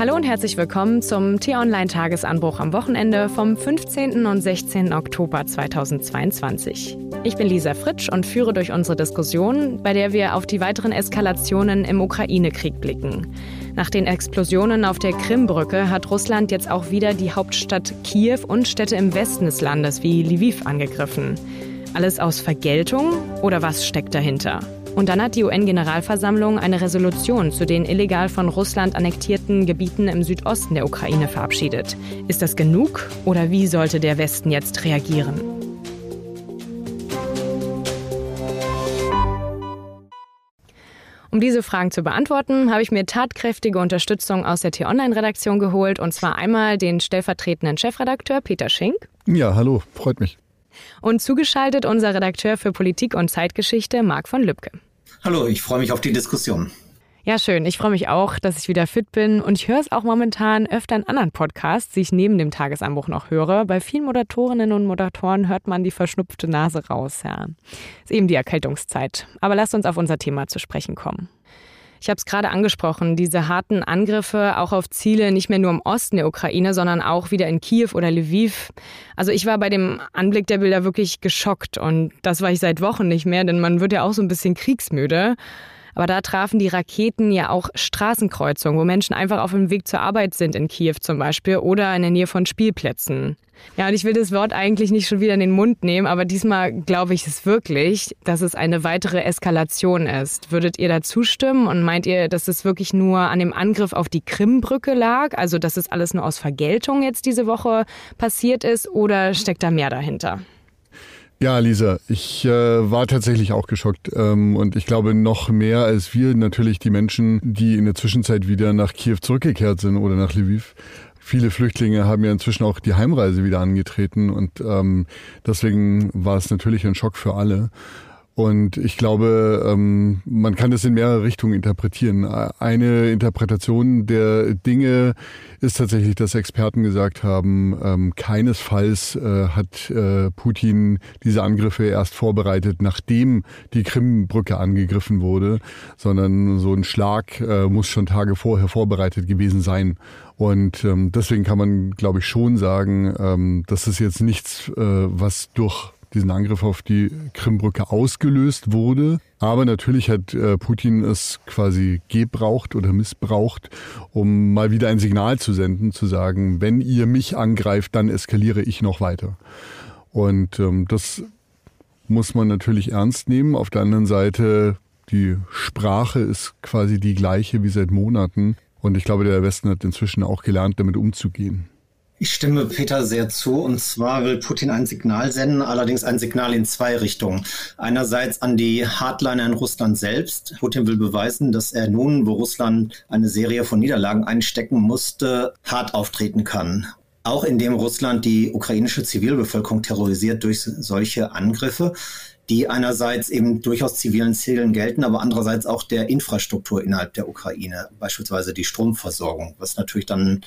Hallo und herzlich willkommen zum T-Online-Tagesanbruch am Wochenende vom 15. und 16. Oktober 2022. Ich bin Lisa Fritsch und führe durch unsere Diskussion, bei der wir auf die weiteren Eskalationen im Ukraine-Krieg blicken. Nach den Explosionen auf der Krimbrücke hat Russland jetzt auch wieder die Hauptstadt Kiew und Städte im Westen des Landes wie Lviv angegriffen. Alles aus Vergeltung oder was steckt dahinter? Und dann hat die UN-Generalversammlung eine Resolution zu den illegal von Russland annektierten Gebieten im Südosten der Ukraine verabschiedet. Ist das genug oder wie sollte der Westen jetzt reagieren? Um diese Fragen zu beantworten, habe ich mir tatkräftige Unterstützung aus der T-Online-Redaktion geholt. Und zwar einmal den stellvertretenden Chefredakteur Peter Schink. Ja, hallo, freut mich. Und zugeschaltet unser Redakteur für Politik und Zeitgeschichte, Marc von Lübcke. Hallo, ich freue mich auf die Diskussion. Ja, schön. Ich freue mich auch, dass ich wieder fit bin. Und ich höre es auch momentan öfter in anderen Podcasts, die ich neben dem Tagesanbruch noch höre. Bei vielen Moderatorinnen und Moderatoren hört man die verschnupfte Nase raus. Ja, ist eben die Erkältungszeit. Aber lasst uns auf unser Thema zu sprechen kommen. Ich habe es gerade angesprochen, diese harten Angriffe auch auf Ziele nicht mehr nur im Osten der Ukraine, sondern auch wieder in Kiew oder Lviv. Also ich war bei dem Anblick der Bilder wirklich geschockt und das war ich seit Wochen nicht mehr, denn man wird ja auch so ein bisschen kriegsmüde. Aber da trafen die Raketen ja auch Straßenkreuzungen, wo Menschen einfach auf dem Weg zur Arbeit sind in Kiew zum Beispiel oder in der Nähe von Spielplätzen. Ja, und ich will das Wort eigentlich nicht schon wieder in den Mund nehmen, aber diesmal glaube ich es wirklich, dass es eine weitere Eskalation ist. Würdet ihr da zustimmen und meint ihr, dass es wirklich nur an dem Angriff auf die Krimbrücke lag? Also, dass es alles nur aus Vergeltung jetzt diese Woche passiert ist oder steckt da mehr dahinter? Ja, Lisa, ich äh, war tatsächlich auch geschockt ähm, und ich glaube noch mehr als wir natürlich die Menschen, die in der Zwischenzeit wieder nach Kiew zurückgekehrt sind oder nach Lviv. Viele Flüchtlinge haben ja inzwischen auch die Heimreise wieder angetreten und ähm, deswegen war es natürlich ein Schock für alle. Und ich glaube, ähm, man kann das in mehrere Richtungen interpretieren. Eine Interpretation der Dinge ist tatsächlich, dass Experten gesagt haben, ähm, keinesfalls äh, hat äh, Putin diese Angriffe erst vorbereitet, nachdem die Krimbrücke angegriffen wurde, sondern so ein Schlag äh, muss schon Tage vorher vorbereitet gewesen sein. Und ähm, deswegen kann man, glaube ich, schon sagen, das ist jetzt nichts, was durch diesen Angriff auf die Krimbrücke ausgelöst wurde. Aber natürlich hat äh, Putin es quasi gebraucht oder missbraucht, um mal wieder ein Signal zu senden, zu sagen, wenn ihr mich angreift, dann eskaliere ich noch weiter. Und ähm, das muss man natürlich ernst nehmen. Auf der anderen Seite, die Sprache ist quasi die gleiche wie seit Monaten. Und ich glaube, der Westen hat inzwischen auch gelernt, damit umzugehen. Ich stimme Peter sehr zu. Und zwar will Putin ein Signal senden, allerdings ein Signal in zwei Richtungen. Einerseits an die Hardliner in Russland selbst. Putin will beweisen, dass er nun, wo Russland eine Serie von Niederlagen einstecken musste, hart auftreten kann. Auch indem Russland die ukrainische Zivilbevölkerung terrorisiert durch solche Angriffe die einerseits eben durchaus zivilen Zielen gelten, aber andererseits auch der Infrastruktur innerhalb der Ukraine, beispielsweise die Stromversorgung, was natürlich dann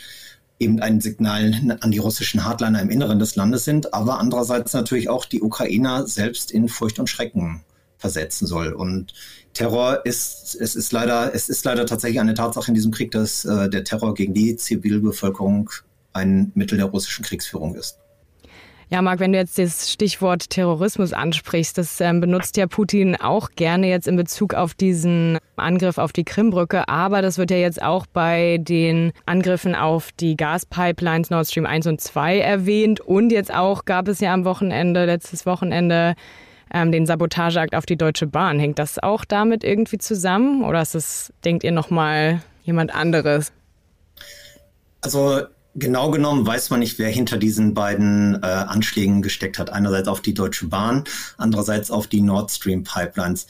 eben ein Signal an die russischen Hardliner im Inneren des Landes sind, aber andererseits natürlich auch die Ukrainer selbst in Furcht und Schrecken versetzen soll. Und Terror ist, es ist leider, es ist leider tatsächlich eine Tatsache in diesem Krieg, dass äh, der Terror gegen die Zivilbevölkerung ein Mittel der russischen Kriegsführung ist. Ja, Marc, wenn du jetzt das Stichwort Terrorismus ansprichst, das ähm, benutzt ja Putin auch gerne jetzt in Bezug auf diesen Angriff auf die Krimbrücke. Aber das wird ja jetzt auch bei den Angriffen auf die Gaspipelines Nord Stream 1 und 2 erwähnt. Und jetzt auch gab es ja am Wochenende, letztes Wochenende, ähm, den Sabotageakt auf die Deutsche Bahn. Hängt das auch damit irgendwie zusammen? Oder ist es, denkt ihr, nochmal jemand anderes? Also Genau genommen weiß man nicht, wer hinter diesen beiden äh, Anschlägen gesteckt hat. Einerseits auf die Deutsche Bahn, andererseits auf die Nord Stream Pipelines.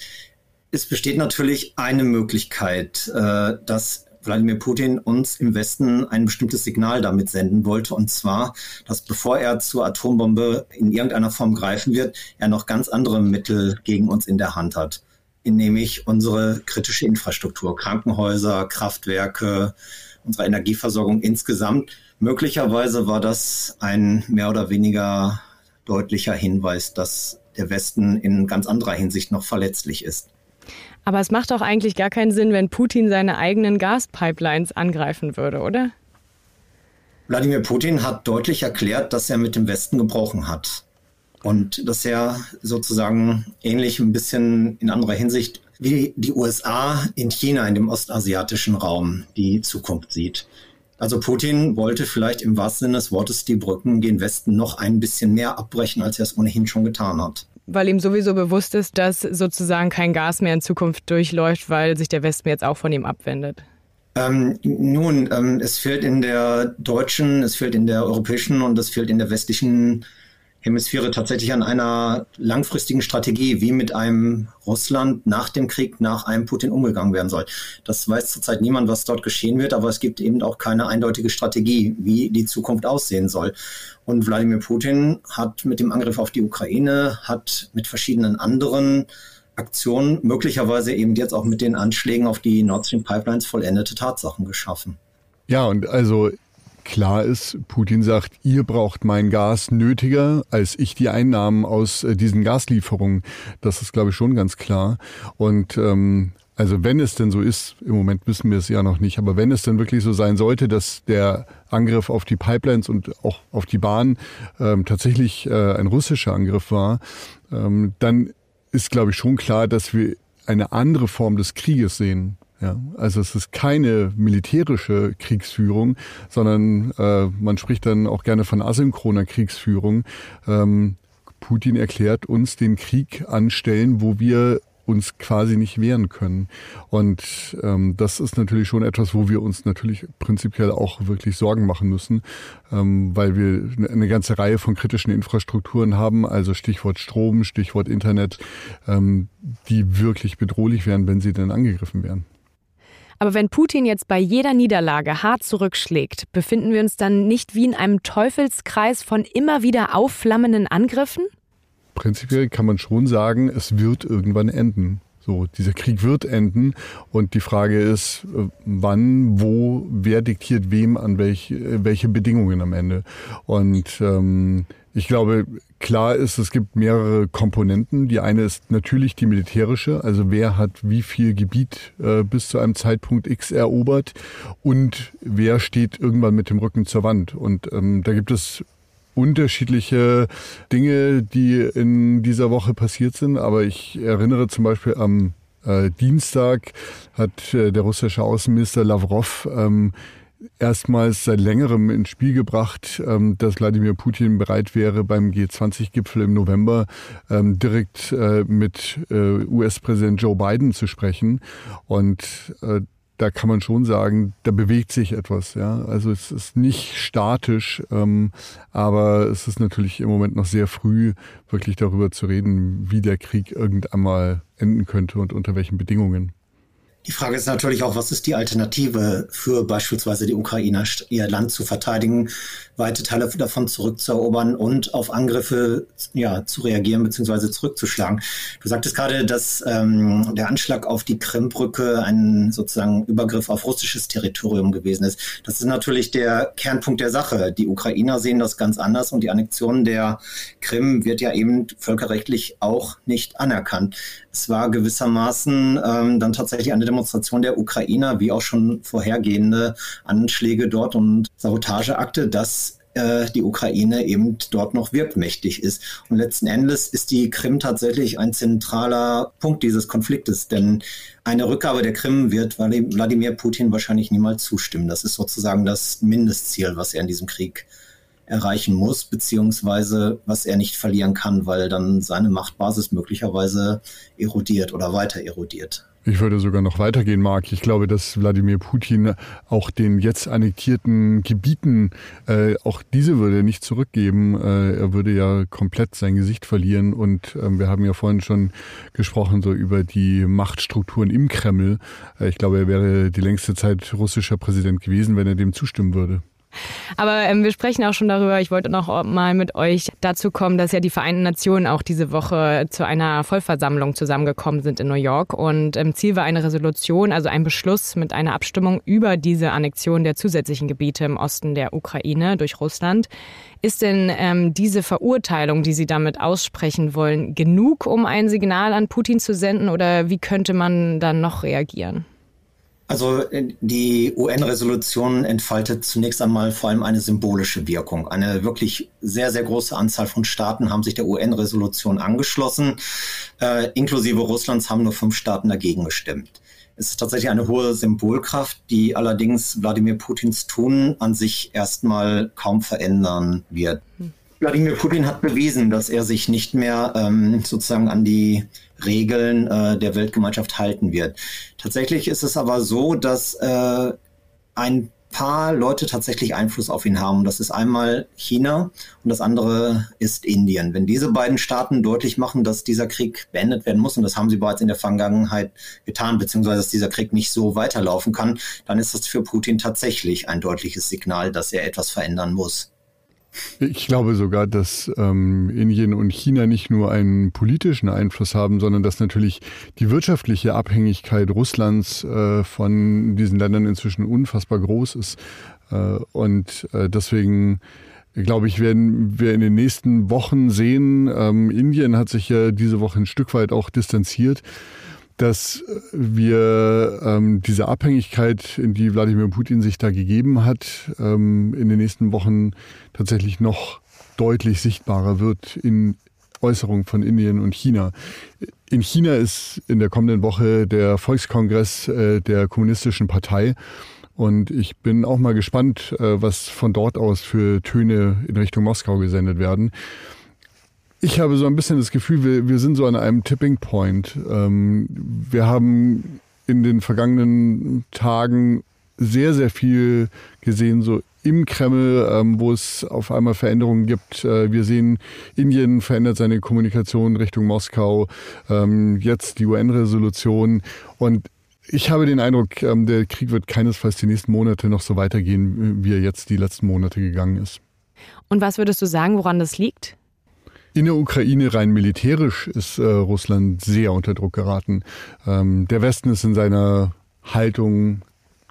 Es besteht natürlich eine Möglichkeit, äh, dass Wladimir Putin uns im Westen ein bestimmtes Signal damit senden wollte. Und zwar, dass bevor er zur Atombombe in irgendeiner Form greifen wird, er noch ganz andere Mittel gegen uns in der Hand hat. Nämlich unsere kritische Infrastruktur, Krankenhäuser, Kraftwerke, unsere Energieversorgung insgesamt Möglicherweise war das ein mehr oder weniger deutlicher Hinweis, dass der Westen in ganz anderer Hinsicht noch verletzlich ist. Aber es macht doch eigentlich gar keinen Sinn, wenn Putin seine eigenen Gaspipelines angreifen würde, oder? Wladimir Putin hat deutlich erklärt, dass er mit dem Westen gebrochen hat. Und dass er sozusagen ähnlich ein bisschen in anderer Hinsicht wie die USA in China, in dem ostasiatischen Raum, die Zukunft sieht. Also Putin wollte vielleicht im wahrsten Sinne des Wortes die Brücken gen Westen noch ein bisschen mehr abbrechen, als er es ohnehin schon getan hat. Weil ihm sowieso bewusst ist, dass sozusagen kein Gas mehr in Zukunft durchläuft, weil sich der Westen jetzt auch von ihm abwendet. Ähm, nun, ähm, es fehlt in der deutschen, es fehlt in der europäischen und es fehlt in der westlichen Hemisphäre tatsächlich an einer langfristigen Strategie, wie mit einem Russland nach dem Krieg, nach einem Putin umgegangen werden soll. Das weiß zurzeit niemand, was dort geschehen wird, aber es gibt eben auch keine eindeutige Strategie, wie die Zukunft aussehen soll. Und Wladimir Putin hat mit dem Angriff auf die Ukraine, hat mit verschiedenen anderen Aktionen, möglicherweise eben jetzt auch mit den Anschlägen auf die Nord Stream Pipelines vollendete Tatsachen geschaffen. Ja, und also klar ist, Putin sagt, ihr braucht mein Gas nötiger als ich die Einnahmen aus äh, diesen Gaslieferungen. Das ist, glaube ich, schon ganz klar. Und ähm, also wenn es denn so ist, im Moment wissen wir es ja noch nicht, aber wenn es denn wirklich so sein sollte, dass der Angriff auf die Pipelines und auch auf die Bahn ähm, tatsächlich äh, ein russischer Angriff war, ähm, dann ist, glaube ich, schon klar, dass wir eine andere Form des Krieges sehen. Ja, also es ist keine militärische Kriegsführung, sondern äh, man spricht dann auch gerne von asynchroner Kriegsführung. Ähm, Putin erklärt uns den Krieg anstellen, wo wir uns quasi nicht wehren können. Und ähm, das ist natürlich schon etwas, wo wir uns natürlich prinzipiell auch wirklich Sorgen machen müssen, ähm, weil wir eine ganze Reihe von kritischen Infrastrukturen haben, also Stichwort Strom, Stichwort Internet, ähm, die wirklich bedrohlich wären, wenn sie denn angegriffen wären. Aber wenn Putin jetzt bei jeder Niederlage hart zurückschlägt, befinden wir uns dann nicht wie in einem Teufelskreis von immer wieder aufflammenden Angriffen? Prinzipiell kann man schon sagen, es wird irgendwann enden. So, dieser Krieg wird enden und die Frage ist, äh, wann, wo, wer diktiert wem an welch, welche Bedingungen am Ende. Und ähm, ich glaube, klar ist, es gibt mehrere Komponenten. Die eine ist natürlich die militärische, also wer hat wie viel Gebiet äh, bis zu einem Zeitpunkt X erobert und wer steht irgendwann mit dem Rücken zur Wand. Und ähm, da gibt es unterschiedliche Dinge, die in dieser Woche passiert sind. Aber ich erinnere zum Beispiel am äh, Dienstag hat äh, der russische Außenminister Lavrov ähm, erstmals seit längerem ins Spiel gebracht, ähm, dass Wladimir Putin bereit wäre, beim G20-Gipfel im November ähm, direkt äh, mit äh, US-Präsident Joe Biden zu sprechen. Und äh, da kann man schon sagen, da bewegt sich etwas. Ja? Also es ist nicht statisch, ähm, aber es ist natürlich im Moment noch sehr früh, wirklich darüber zu reden, wie der Krieg irgendwann mal enden könnte und unter welchen Bedingungen. Die Frage ist natürlich auch, was ist die Alternative für beispielsweise die Ukrainer, ihr Land zu verteidigen, weite Teile davon zurückzuerobern und auf Angriffe ja, zu reagieren bzw. zurückzuschlagen. Du sagtest gerade, dass ähm, der Anschlag auf die Krimbrücke ein sozusagen Übergriff auf russisches Territorium gewesen ist. Das ist natürlich der Kernpunkt der Sache. Die Ukrainer sehen das ganz anders und die Annexion der Krim wird ja eben völkerrechtlich auch nicht anerkannt. Es war gewissermaßen ähm, dann tatsächlich eine Demonstration der Ukrainer, wie auch schon vorhergehende Anschläge dort und Sabotageakte, dass äh, die Ukraine eben dort noch wirkmächtig ist. Und letzten Endes ist die Krim tatsächlich ein zentraler Punkt dieses Konfliktes, denn eine Rückgabe der Krim wird Wladimir Putin wahrscheinlich niemals zustimmen. Das ist sozusagen das Mindestziel, was er in diesem Krieg erreichen muss, beziehungsweise was er nicht verlieren kann, weil dann seine Machtbasis möglicherweise erodiert oder weiter erodiert. Ich würde sogar noch weitergehen, Marc. Ich glaube, dass Wladimir Putin auch den jetzt annektierten Gebieten, äh, auch diese würde er nicht zurückgeben. Äh, er würde ja komplett sein Gesicht verlieren. Und äh, wir haben ja vorhin schon gesprochen so über die Machtstrukturen im Kreml. Äh, ich glaube, er wäre die längste Zeit russischer Präsident gewesen, wenn er dem zustimmen würde. Aber ähm, wir sprechen auch schon darüber, ich wollte noch mal mit euch dazu kommen, dass ja die Vereinten Nationen auch diese Woche zu einer Vollversammlung zusammengekommen sind in New York. Und ähm, Ziel war eine Resolution, also ein Beschluss mit einer Abstimmung über diese Annexion der zusätzlichen Gebiete im Osten der Ukraine durch Russland. Ist denn ähm, diese Verurteilung, die Sie damit aussprechen wollen, genug, um ein Signal an Putin zu senden? Oder wie könnte man dann noch reagieren? Also äh, die UN-Resolution entfaltet zunächst einmal vor allem eine symbolische Wirkung. Eine wirklich sehr, sehr große Anzahl von Staaten haben sich der UN-Resolution angeschlossen. Äh, inklusive Russlands haben nur fünf Staaten dagegen gestimmt. Es ist tatsächlich eine hohe Symbolkraft, die allerdings Wladimir Putins Tun an sich erstmal kaum verändern wird. Hm. Wladimir Putin hat bewiesen, dass er sich nicht mehr ähm, sozusagen an die Regeln äh, der Weltgemeinschaft halten wird. Tatsächlich ist es aber so, dass äh, ein paar Leute tatsächlich Einfluss auf ihn haben. Das ist einmal China und das andere ist Indien. Wenn diese beiden Staaten deutlich machen, dass dieser Krieg beendet werden muss, und das haben sie bereits in der Vergangenheit getan, beziehungsweise dass dieser Krieg nicht so weiterlaufen kann, dann ist das für Putin tatsächlich ein deutliches Signal, dass er etwas verändern muss. Ich glaube sogar, dass ähm, Indien und China nicht nur einen politischen Einfluss haben, sondern dass natürlich die wirtschaftliche Abhängigkeit Russlands äh, von diesen Ländern inzwischen unfassbar groß ist. Äh, und äh, deswegen glaube ich, werden wir in den nächsten Wochen sehen, ähm, Indien hat sich ja diese Woche ein Stück weit auch distanziert dass wir ähm, diese Abhängigkeit, in die Wladimir Putin sich da gegeben hat, ähm, in den nächsten Wochen tatsächlich noch deutlich sichtbarer wird in Äußerungen von Indien und China. In China ist in der kommenden Woche der Volkskongress äh, der Kommunistischen Partei. Und ich bin auch mal gespannt, äh, was von dort aus für Töne in Richtung Moskau gesendet werden. Ich habe so ein bisschen das Gefühl, wir, wir sind so an einem Tipping Point. Ähm, wir haben in den vergangenen Tagen sehr, sehr viel gesehen, so im Kreml, ähm, wo es auf einmal Veränderungen gibt. Äh, wir sehen, Indien verändert seine Kommunikation Richtung Moskau, ähm, jetzt die UN-Resolution. Und ich habe den Eindruck, ähm, der Krieg wird keinesfalls die nächsten Monate noch so weitergehen, wie er jetzt die letzten Monate gegangen ist. Und was würdest du sagen, woran das liegt? In der Ukraine rein militärisch ist äh, Russland sehr unter Druck geraten. Ähm, der Westen ist in seiner Haltung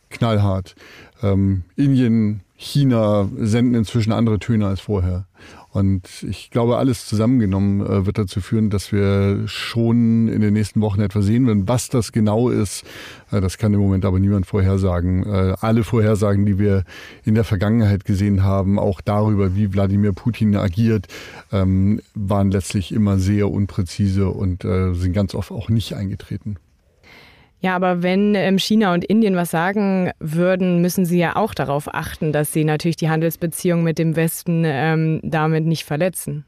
knallhart. Ähm, Indien, China senden inzwischen andere Töne als vorher. Und ich glaube, alles zusammengenommen äh, wird dazu führen, dass wir schon in den nächsten Wochen etwas sehen werden. Was das genau ist, äh, das kann im Moment aber niemand vorhersagen. Äh, alle Vorhersagen, die wir in der Vergangenheit gesehen haben, auch darüber, wie Wladimir Putin agiert, ähm, waren letztlich immer sehr unpräzise und sind ganz oft auch nicht eingetreten. Ja, aber wenn ähm, China und Indien was sagen würden, müssen sie ja auch darauf achten, dass sie natürlich die Handelsbeziehungen mit dem Westen ähm, damit nicht verletzen.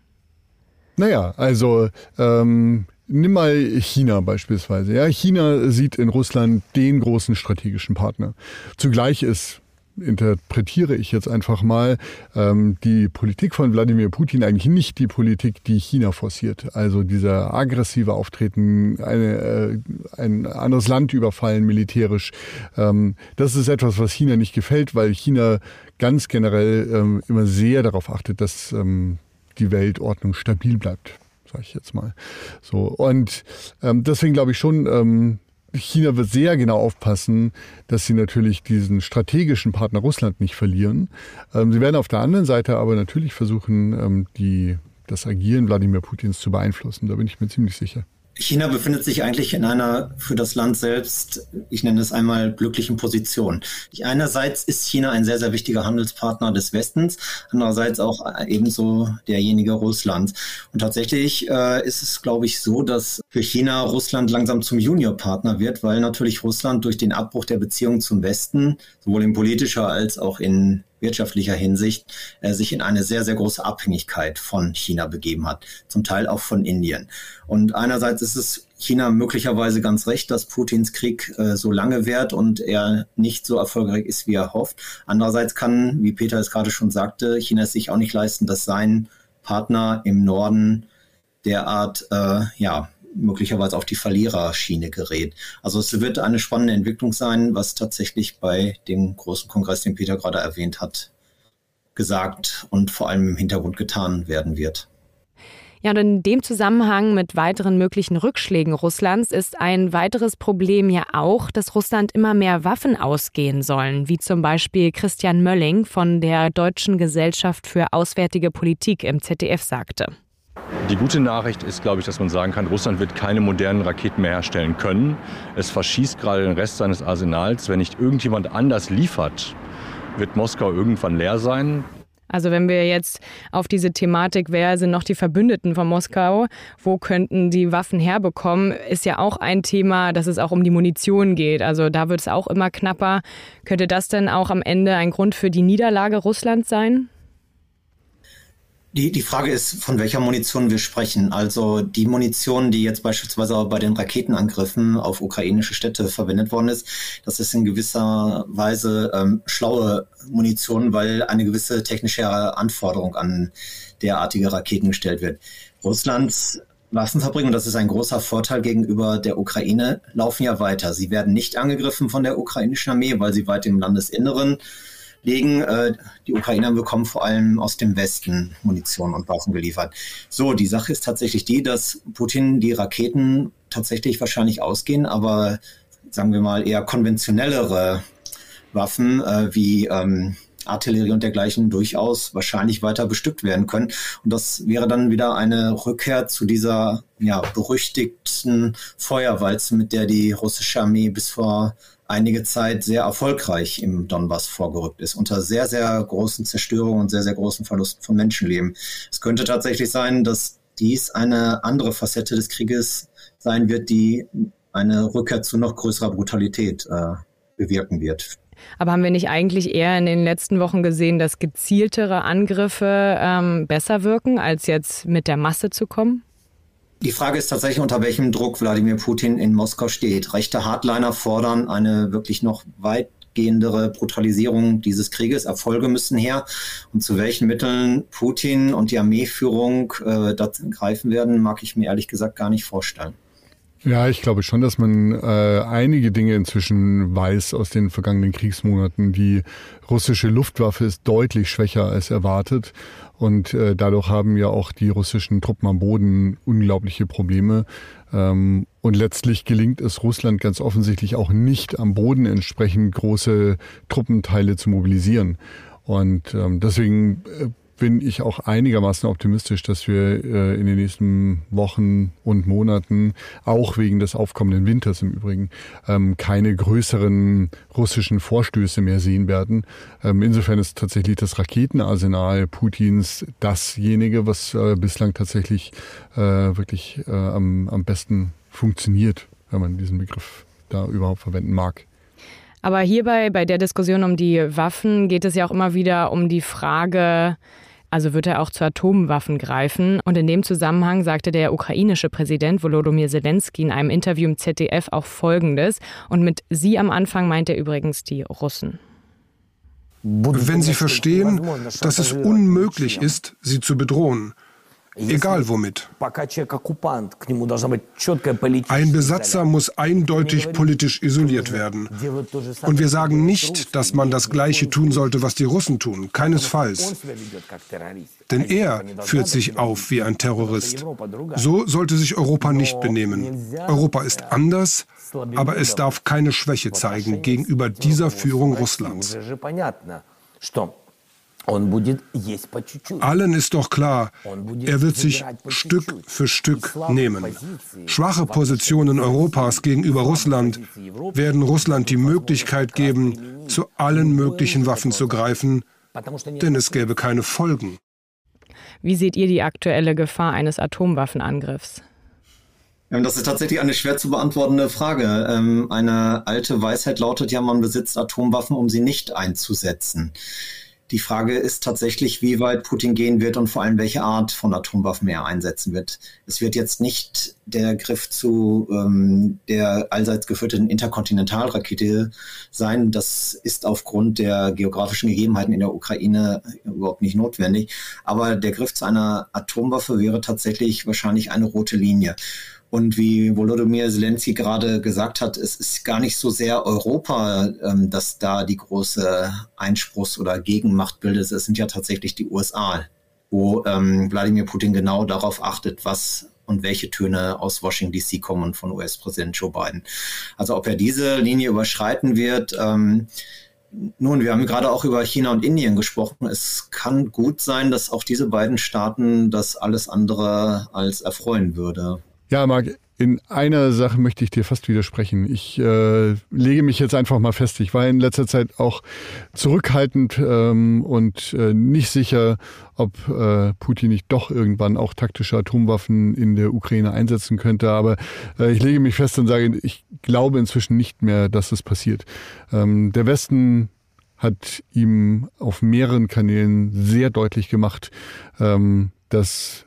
Naja, also ähm, nimm mal China beispielsweise. Ja, China sieht in Russland den großen strategischen Partner. Zugleich ist interpretiere ich jetzt einfach mal, ähm, die Politik von Wladimir Putin eigentlich nicht die Politik, die China forciert. Also dieser aggressive Auftreten, eine, äh, ein anderes Land überfallen militärisch. Ähm, das ist etwas, was China nicht gefällt, weil China ganz generell ähm, immer sehr darauf achtet, dass ähm, die Weltordnung stabil bleibt sage ich jetzt mal. So und ähm, deswegen glaube ich schon, ähm, China wird sehr genau aufpassen, dass sie natürlich diesen strategischen Partner Russland nicht verlieren. Ähm, sie werden auf der anderen Seite aber natürlich versuchen, ähm, die, das Agieren Wladimir Putins zu beeinflussen. Da bin ich mir ziemlich sicher. China befindet sich eigentlich in einer für das Land selbst, ich nenne es einmal, glücklichen Position. Einerseits ist China ein sehr, sehr wichtiger Handelspartner des Westens, andererseits auch ebenso derjenige Russlands. Und tatsächlich äh, ist es, glaube ich, so, dass für China Russland langsam zum Juniorpartner wird, weil natürlich Russland durch den Abbruch der Beziehungen zum Westen, sowohl in politischer als auch in wirtschaftlicher Hinsicht äh, sich in eine sehr, sehr große Abhängigkeit von China begeben hat, zum Teil auch von Indien. Und einerseits ist es China möglicherweise ganz recht, dass Putins Krieg äh, so lange währt und er nicht so erfolgreich ist, wie er hofft. Andererseits kann, wie Peter es gerade schon sagte, China es sich auch nicht leisten, dass sein Partner im Norden derart äh, ja, möglicherweise auf die Verliererschiene gerät. Also es wird eine spannende Entwicklung sein, was tatsächlich bei dem großen Kongress, den Peter gerade erwähnt hat, gesagt und vor allem im Hintergrund getan werden wird. Ja, und in dem Zusammenhang mit weiteren möglichen Rückschlägen Russlands ist ein weiteres Problem ja auch, dass Russland immer mehr Waffen ausgehen sollen, wie zum Beispiel Christian Mölling von der Deutschen Gesellschaft für Auswärtige Politik im ZDF sagte. Die gute Nachricht ist, glaube ich, dass man sagen kann, Russland wird keine modernen Raketen mehr herstellen können. Es verschießt gerade den Rest seines Arsenals. Wenn nicht irgendjemand anders liefert, wird Moskau irgendwann leer sein. Also wenn wir jetzt auf diese Thematik, wer sind noch die Verbündeten von Moskau, wo könnten die Waffen herbekommen, ist ja auch ein Thema, dass es auch um die Munition geht. Also da wird es auch immer knapper. Könnte das denn auch am Ende ein Grund für die Niederlage Russlands sein? Die, die Frage ist, von welcher Munition wir sprechen. Also die Munition, die jetzt beispielsweise auch bei den Raketenangriffen auf ukrainische Städte verwendet worden ist, das ist in gewisser Weise ähm, schlaue Munition, weil eine gewisse technische Anforderung an derartige Raketen gestellt wird. Russlands Waffenfabriken, und das ist ein großer Vorteil gegenüber der Ukraine, laufen ja weiter. Sie werden nicht angegriffen von der ukrainischen Armee, weil sie weit im Landesinneren legen. Äh, die Ukrainer bekommen vor allem aus dem Westen Munition und Waffen geliefert. So, die Sache ist tatsächlich die, dass Putin die Raketen tatsächlich wahrscheinlich ausgehen, aber sagen wir mal eher konventionellere Waffen äh, wie ähm, Artillerie und dergleichen durchaus wahrscheinlich weiter bestückt werden können. Und das wäre dann wieder eine Rückkehr zu dieser ja, berüchtigten Feuerwalze, mit der die russische Armee bis vor einige Zeit sehr erfolgreich im Donbass vorgerückt ist, unter sehr, sehr großen Zerstörungen und sehr, sehr großen Verlusten von Menschenleben. Es könnte tatsächlich sein, dass dies eine andere Facette des Krieges sein wird, die eine Rückkehr zu noch größerer Brutalität äh, bewirken wird. Aber haben wir nicht eigentlich eher in den letzten Wochen gesehen, dass gezieltere Angriffe ähm, besser wirken, als jetzt mit der Masse zu kommen? Die Frage ist tatsächlich, unter welchem Druck Wladimir Putin in Moskau steht. Rechte Hardliner fordern eine wirklich noch weitgehendere Brutalisierung dieses Krieges. Erfolge müssen her. Und zu welchen Mitteln Putin und die Armeeführung äh, greifen werden, mag ich mir ehrlich gesagt gar nicht vorstellen. Ja, ich glaube schon, dass man äh, einige Dinge inzwischen weiß aus den vergangenen Kriegsmonaten. Die russische Luftwaffe ist deutlich schwächer als erwartet. Und äh, dadurch haben ja auch die russischen Truppen am Boden unglaubliche Probleme. Ähm, und letztlich gelingt es Russland ganz offensichtlich auch nicht am Boden entsprechend große Truppenteile zu mobilisieren. Und ähm, deswegen äh, bin ich auch einigermaßen optimistisch, dass wir äh, in den nächsten Wochen und Monaten, auch wegen des aufkommenden Winters im Übrigen, ähm, keine größeren russischen Vorstöße mehr sehen werden. Ähm, insofern ist tatsächlich das Raketenarsenal Putins dasjenige, was äh, bislang tatsächlich äh, wirklich am besten funktioniert, wenn man diesen Begriff da überhaupt verwenden mag. Aber hierbei, bei der Diskussion um die Waffen, geht es ja auch immer wieder um die Frage, also wird er auch zu Atomwaffen greifen. Und in dem Zusammenhang sagte der ukrainische Präsident Volodymyr Zelensky in einem Interview im ZDF auch Folgendes. Und mit Sie am Anfang meint er übrigens die Russen. Wenn Sie verstehen, dass es unmöglich ist, sie zu bedrohen, egal womit. Ein Besatzer muss eindeutig politisch isoliert werden. Und wir sagen nicht, dass man das Gleiche tun sollte, was die Russen tun, keinesfalls. Denn er führt sich auf wie ein Terrorist. So sollte sich Europa nicht benehmen. Europa ist anders, aber es darf keine Schwäche zeigen gegenüber dieser Führung Russlands. Allen ist doch klar, er wird sich Stück für Stück nehmen. Schwache Positionen Europas gegenüber Russland werden Russland die Möglichkeit geben, zu allen möglichen Waffen zu greifen, denn es gäbe keine Folgen. Wie seht ihr die aktuelle Gefahr eines Atomwaffenangriffs? Das ist tatsächlich eine schwer zu beantwortende Frage. Ähm, eine alte Weisheit lautet ja, man besitzt Atomwaffen, um sie nicht einzusetzen. Die Frage ist tatsächlich, wie weit Putin gehen wird und vor allem welche Art von Atomwaffen er einsetzen wird. Es wird jetzt nicht der Griff zu ähm, der allseits geführten Interkontinentalrakete sein. Das ist aufgrund der geografischen Gegebenheiten in der Ukraine überhaupt nicht notwendig. Aber der Griff zu einer Atomwaffe wäre tatsächlich wahrscheinlich eine rote Linie. Und wie Volodymyr Zelensky gerade gesagt hat, es ist gar nicht so sehr Europa, ähm, dass da die große Einspruchs- oder Gegenmacht bildet. Es sind ja tatsächlich die USA, wo ähm, Wladimir Putin genau darauf achtet, was und welche Töne aus Washington DC kommen von US-Präsident Joe Biden. Also ob er diese Linie überschreiten wird, ähm, nun, wir haben gerade auch über China und Indien gesprochen. Es kann gut sein, dass auch diese beiden Staaten das alles andere als erfreuen würde. Ja, Marc, in einer Sache möchte ich dir fast widersprechen. Ich äh, lege mich jetzt einfach mal fest. Ich war in letzter Zeit auch zurückhaltend ähm, und äh, nicht sicher, ob äh, Putin nicht doch irgendwann auch taktische Atomwaffen in der Ukraine einsetzen könnte. Aber äh, ich lege mich fest und sage, ich glaube inzwischen nicht mehr, dass das passiert. Ähm, der Westen hat ihm auf mehreren Kanälen sehr deutlich gemacht, ähm, dass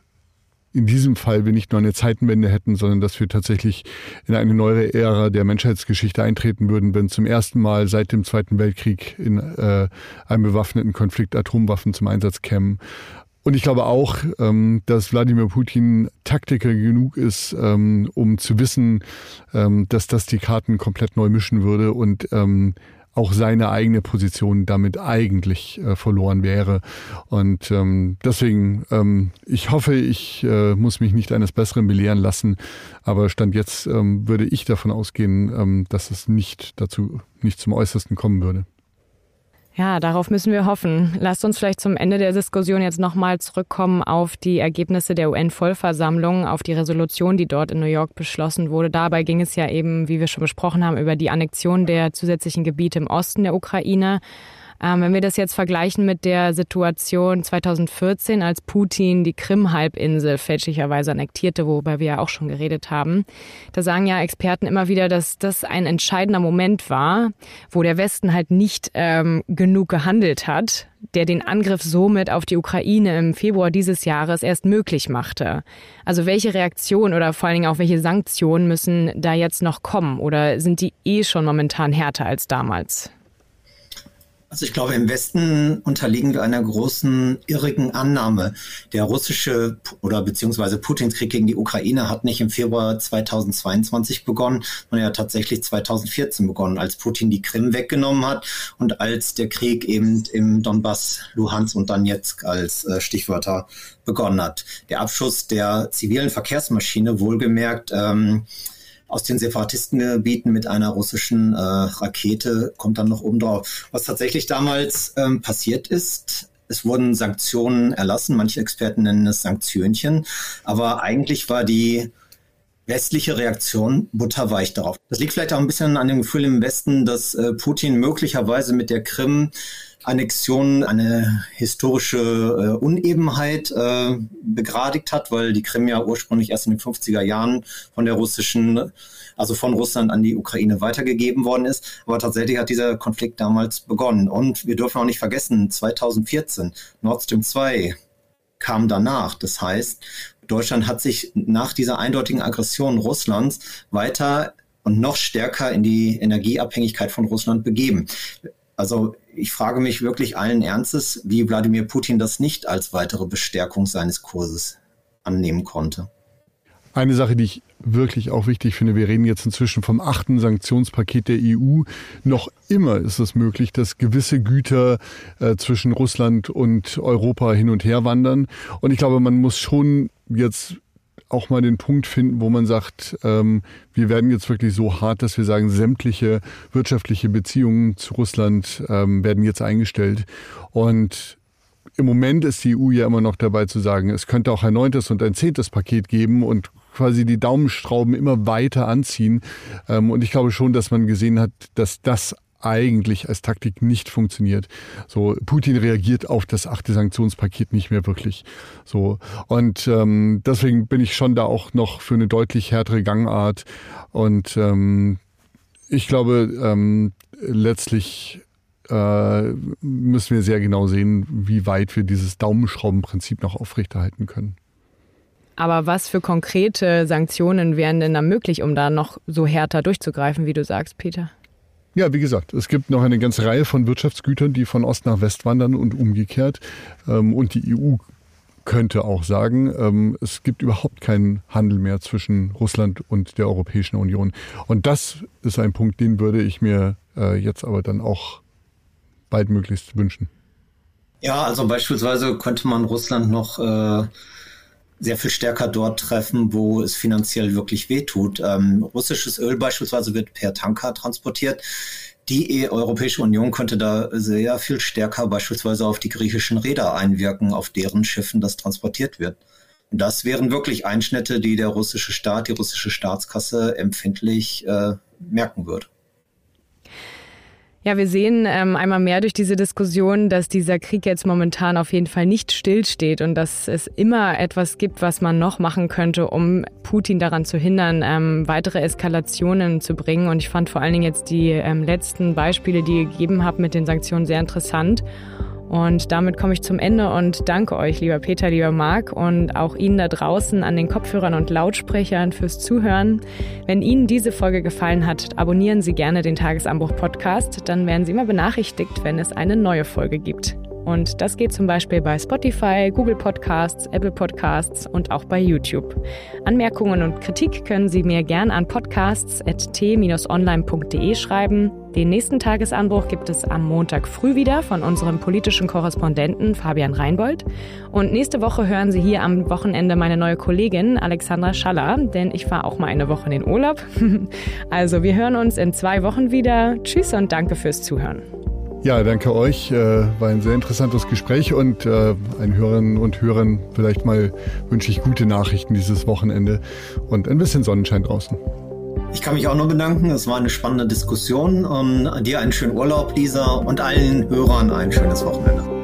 in diesem Fall wir nicht nur eine Zeitenwende hätten, sondern dass wir tatsächlich in eine neue Ära der Menschheitsgeschichte eintreten würden, wenn zum ersten Mal seit dem Zweiten Weltkrieg in äh, einem bewaffneten Konflikt Atomwaffen zum Einsatz kämen. Und ich glaube auch, ähm, dass Wladimir Putin Taktiker genug ist, ähm, um zu wissen, ähm, dass das die Karten komplett neu mischen würde und ähm, auch seine eigene Position damit eigentlich äh, verloren wäre. Und ähm, deswegen, ähm, ich hoffe, ich äh, muss mich nicht eines Besseren belehren lassen. Aber Stand jetzt ähm, würde ich davon ausgehen, ähm, dass es nicht dazu, nicht zum Äußersten kommen würde. Ja, darauf müssen wir hoffen. Lasst uns vielleicht zum Ende der Diskussion jetzt nochmal zurückkommen auf die Ergebnisse der UN-Vollversammlung, auf die Resolution, die dort in New York beschlossen wurde. Dabei ging es ja eben, wie wir schon besprochen haben, über die Annexion der zusätzlichen Gebiete im Osten der Ukraine. Ähm, wenn wir das jetzt vergleichen mit der Situation 2014, als Putin die Krim-Halbinsel fälschlicherweise annektierte, worüber wir ja auch schon geredet haben, da sagen ja Experten immer wieder, dass das ein entscheidender Moment war, wo der Westen halt nicht ähm, genug gehandelt hat, der den Angriff somit auf die Ukraine im Februar dieses Jahres erst möglich machte. Also welche Reaktionen oder vor allen Dingen auch welche Sanktionen müssen da jetzt noch kommen oder sind die eh schon momentan härter als damals? Also ich glaube, im Westen unterliegen wir einer großen irrigen Annahme. Der russische oder beziehungsweise Putins Krieg gegen die Ukraine hat nicht im Februar 2022 begonnen, sondern ja tatsächlich 2014 begonnen, als Putin die Krim weggenommen hat und als der Krieg eben im Donbass, Luhansk und Donetsk als äh, Stichwörter begonnen hat. Der Abschuss der zivilen Verkehrsmaschine, wohlgemerkt, ähm, aus den Separatistengebieten mit einer russischen äh, Rakete kommt dann noch oben drauf. Was tatsächlich damals ähm, passiert ist, es wurden Sanktionen erlassen, manche Experten nennen es Sanktionchen, aber eigentlich war die westliche Reaktion butterweich darauf. Das liegt vielleicht auch ein bisschen an dem Gefühl im Westen, dass äh, Putin möglicherweise mit der Krim Annexion eine historische äh, Unebenheit äh, begradigt hat, weil die Krim ja ursprünglich erst in den 50er Jahren von der russischen, also von Russland an die Ukraine weitergegeben worden ist. Aber tatsächlich hat dieser Konflikt damals begonnen. Und wir dürfen auch nicht vergessen, 2014, Nord Stream 2 kam danach. Das heißt, Deutschland hat sich nach dieser eindeutigen Aggression Russlands weiter und noch stärker in die Energieabhängigkeit von Russland begeben. Also ich frage mich wirklich allen Ernstes, wie Wladimir Putin das nicht als weitere Bestärkung seines Kurses annehmen konnte. Eine Sache, die ich wirklich auch wichtig finde, wir reden jetzt inzwischen vom achten Sanktionspaket der EU. Noch immer ist es möglich, dass gewisse Güter äh, zwischen Russland und Europa hin und her wandern. Und ich glaube, man muss schon jetzt auch mal den Punkt finden, wo man sagt, ähm, wir werden jetzt wirklich so hart, dass wir sagen, sämtliche wirtschaftliche Beziehungen zu Russland ähm, werden jetzt eingestellt. Und im Moment ist die EU ja immer noch dabei zu sagen, es könnte auch ein neuntes und ein zehntes Paket geben und quasi die Daumenstrauben immer weiter anziehen. Ähm, und ich glaube schon, dass man gesehen hat, dass das eigentlich als Taktik nicht funktioniert. So, Putin reagiert auf das achte Sanktionspaket nicht mehr wirklich. So, und ähm, deswegen bin ich schon da auch noch für eine deutlich härtere Gangart. Und ähm, ich glaube, ähm, letztlich äh, müssen wir sehr genau sehen, wie weit wir dieses Daumenschraubenprinzip noch aufrechterhalten können. Aber was für konkrete Sanktionen wären denn da möglich, um da noch so härter durchzugreifen, wie du sagst, Peter? Ja, wie gesagt, es gibt noch eine ganze Reihe von Wirtschaftsgütern, die von Ost nach West wandern und umgekehrt. Ähm, und die EU könnte auch sagen, ähm, es gibt überhaupt keinen Handel mehr zwischen Russland und der Europäischen Union. Und das ist ein Punkt, den würde ich mir äh, jetzt aber dann auch baldmöglichst wünschen. Ja, also beispielsweise könnte man Russland noch äh, sehr viel stärker dort treffen, wo es finanziell wirklich wehtut. Ähm, russisches Öl beispielsweise wird per Tanker transportiert. Die Europäische Union könnte da sehr viel stärker beispielsweise auf die griechischen Räder einwirken, auf deren Schiffen das transportiert wird. Und das wären wirklich Einschnitte, die der russische Staat, die russische Staatskasse empfindlich äh, merken würde. Ja, wir sehen ähm, einmal mehr durch diese Diskussion, dass dieser Krieg jetzt momentan auf jeden Fall nicht stillsteht und dass es immer etwas gibt, was man noch machen könnte, um Putin daran zu hindern, ähm, weitere Eskalationen zu bringen. Und ich fand vor allen Dingen jetzt die ähm, letzten Beispiele, die ihr gegeben habt mit den Sanktionen, sehr interessant. Und damit komme ich zum Ende und danke euch, lieber Peter, lieber Marc und auch Ihnen da draußen an den Kopfhörern und Lautsprechern fürs Zuhören. Wenn Ihnen diese Folge gefallen hat, abonnieren Sie gerne den Tagesanbruch Podcast, dann werden Sie immer benachrichtigt, wenn es eine neue Folge gibt. Und das geht zum Beispiel bei Spotify, Google Podcasts, Apple Podcasts und auch bei YouTube. Anmerkungen und Kritik können Sie mir gern an podcasts.t-online.de schreiben. Den nächsten Tagesanbruch gibt es am Montag früh wieder von unserem politischen Korrespondenten Fabian Reinbold. Und nächste Woche hören Sie hier am Wochenende meine neue Kollegin Alexandra Schaller, denn ich fahre auch mal eine Woche in den Urlaub. also wir hören uns in zwei Wochen wieder. Tschüss und danke fürs Zuhören. Ja, danke euch. Äh, war ein sehr interessantes Gespräch und äh, einen Hörerinnen und Hörern vielleicht mal wünsche ich gute Nachrichten dieses Wochenende und ein bisschen Sonnenschein draußen. Ich kann mich auch nur bedanken. Es war eine spannende Diskussion. Um, dir einen schönen Urlaub, Lisa, und allen Hörern ein schönes Wochenende.